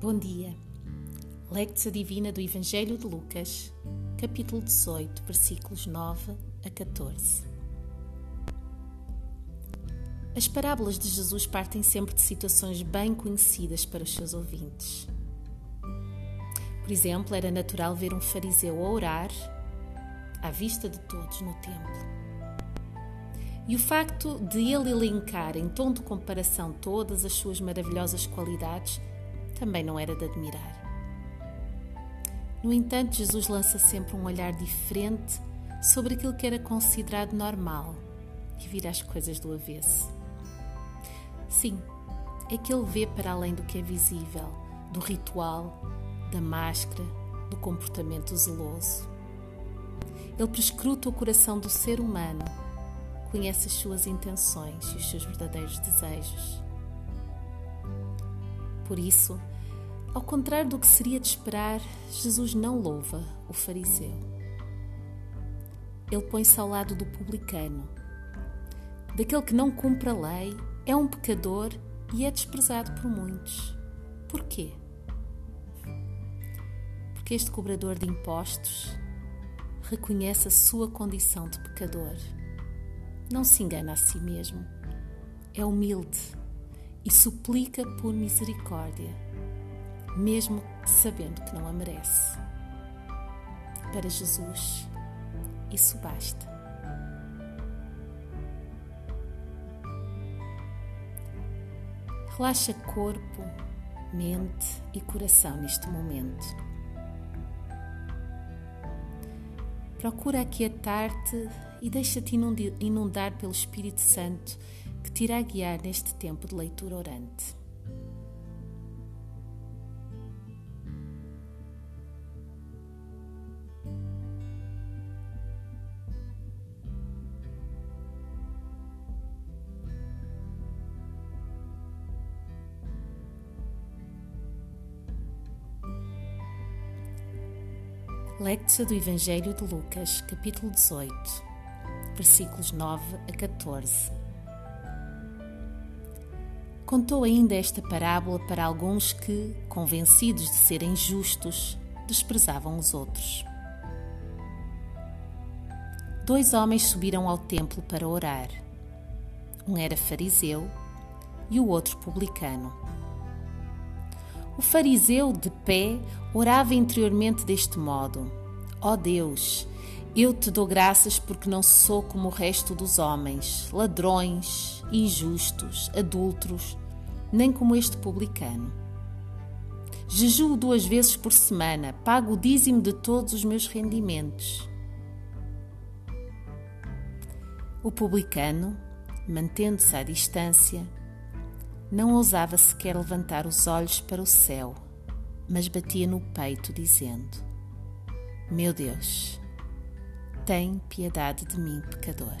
Bom dia. Lectio Divina do Evangelho de Lucas, capítulo 18, versículos 9 a 14. As parábolas de Jesus partem sempre de situações bem conhecidas para os seus ouvintes. Por exemplo, era natural ver um fariseu a orar à vista de todos no templo. E o facto de ele elencar em tom de comparação todas as suas maravilhosas qualidades também não era de admirar. No entanto, Jesus lança sempre um olhar diferente sobre aquilo que era considerado normal e vira as coisas do avesso. Sim, é que ele vê para além do que é visível, do ritual, da máscara, do comportamento zeloso. Ele prescruta o coração do ser humano, conhece as suas intenções e os seus verdadeiros desejos. Por isso, ao contrário do que seria de esperar, Jesus não louva o fariseu. Ele põe-se ao lado do publicano, daquele que não cumpre a lei é um pecador e é desprezado por muitos. Porquê? Porque este cobrador de impostos reconhece a sua condição de pecador. Não se engana a si mesmo. É humilde e suplica por misericórdia, mesmo sabendo que não a merece. Para Jesus, isso basta. Relaxa corpo, mente e coração neste momento. Procura aquietar-te e deixa-te inundar pelo Espírito Santo que te irá guiar neste tempo de leitura orante. Lectio do Evangelho de Lucas, capítulo 18, versículos 9 a 14. Contou ainda esta parábola para alguns que, convencidos de serem justos, desprezavam os outros. Dois homens subiram ao templo para orar. Um era fariseu e o outro publicano. O fariseu, de pé, orava interiormente deste modo: Ó oh Deus, eu te dou graças porque não sou como o resto dos homens, ladrões, injustos, adúlteros, nem como este publicano. Jejuo duas vezes por semana, pago o dízimo de todos os meus rendimentos. O publicano, mantendo-se à distância, não ousava sequer levantar os olhos para o céu, mas batia no peito, dizendo: Meu Deus, tem piedade de mim, pecador.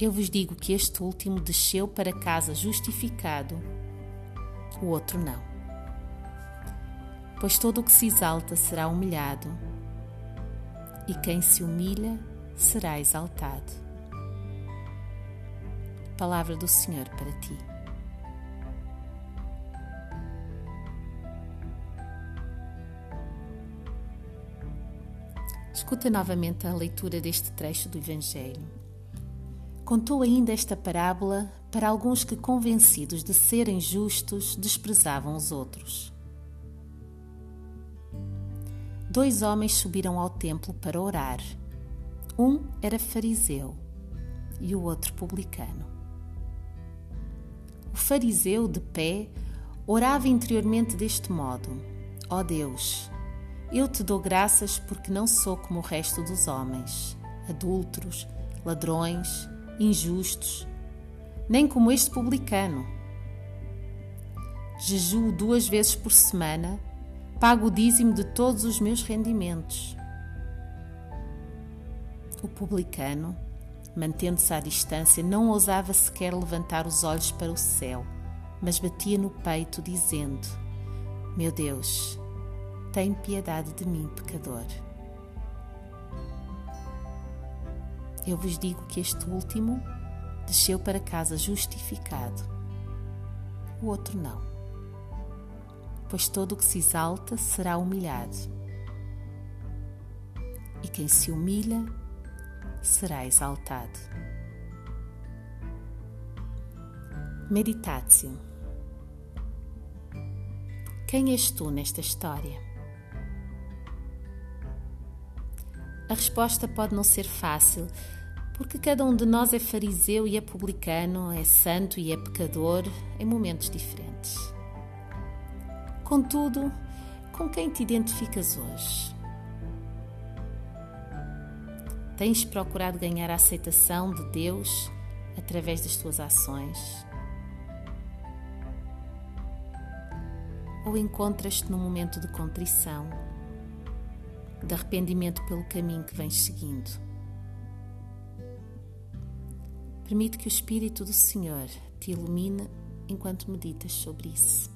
Eu vos digo que este último desceu para casa justificado, o outro não. Pois todo o que se exalta será humilhado, e quem se humilha será exaltado. Palavra do Senhor para ti. Escuta novamente a leitura deste trecho do Evangelho. Contou ainda esta parábola para alguns que, convencidos de serem justos, desprezavam os outros. Dois homens subiram ao templo para orar. Um era fariseu e o outro publicano. O fariseu, de pé, orava interiormente deste modo: Ó oh Deus, eu te dou graças porque não sou como o resto dos homens, adúlteros, ladrões, injustos, nem como este publicano. Jejuo duas vezes por semana, pago o dízimo de todos os meus rendimentos. O publicano mantendo-se à distância, não ousava sequer levantar os olhos para o céu, mas batia no peito, dizendo: Meu Deus, tem piedade de mim, pecador. Eu vos digo que este último desceu para casa justificado, o outro não. Pois todo o que se exalta será humilhado, e quem se humilha será exaltado. Meditatio. Quem és tu nesta história? A resposta pode não ser fácil, porque cada um de nós é fariseu e é publicano, é santo e é pecador em momentos diferentes. Contudo, com quem te identificas hoje? Tens procurado ganhar a aceitação de Deus através das tuas ações? Ou encontras-te num momento de contrição, de arrependimento pelo caminho que vens seguindo? Permite que o Espírito do Senhor te ilumine enquanto meditas sobre isso.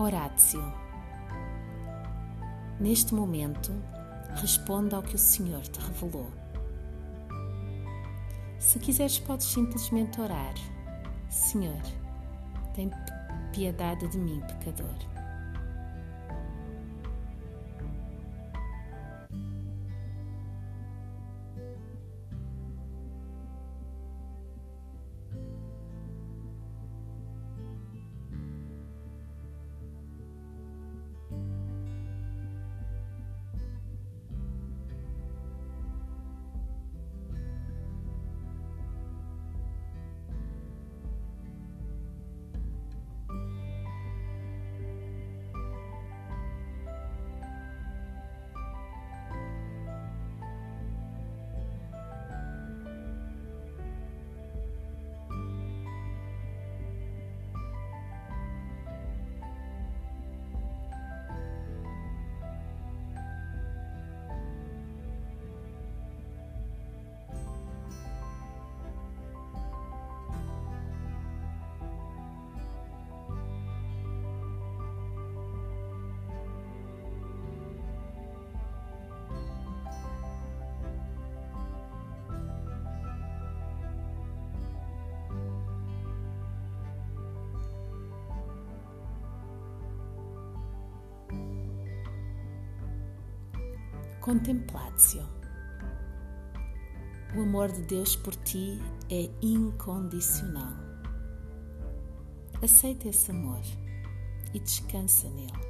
Horácio. Neste momento, responda ao que o Senhor te revelou. Se quiseres, podes simplesmente orar: Senhor, tem piedade de mim, pecador. Contemplatio. O amor de Deus por ti é incondicional. Aceita esse amor e descansa nele.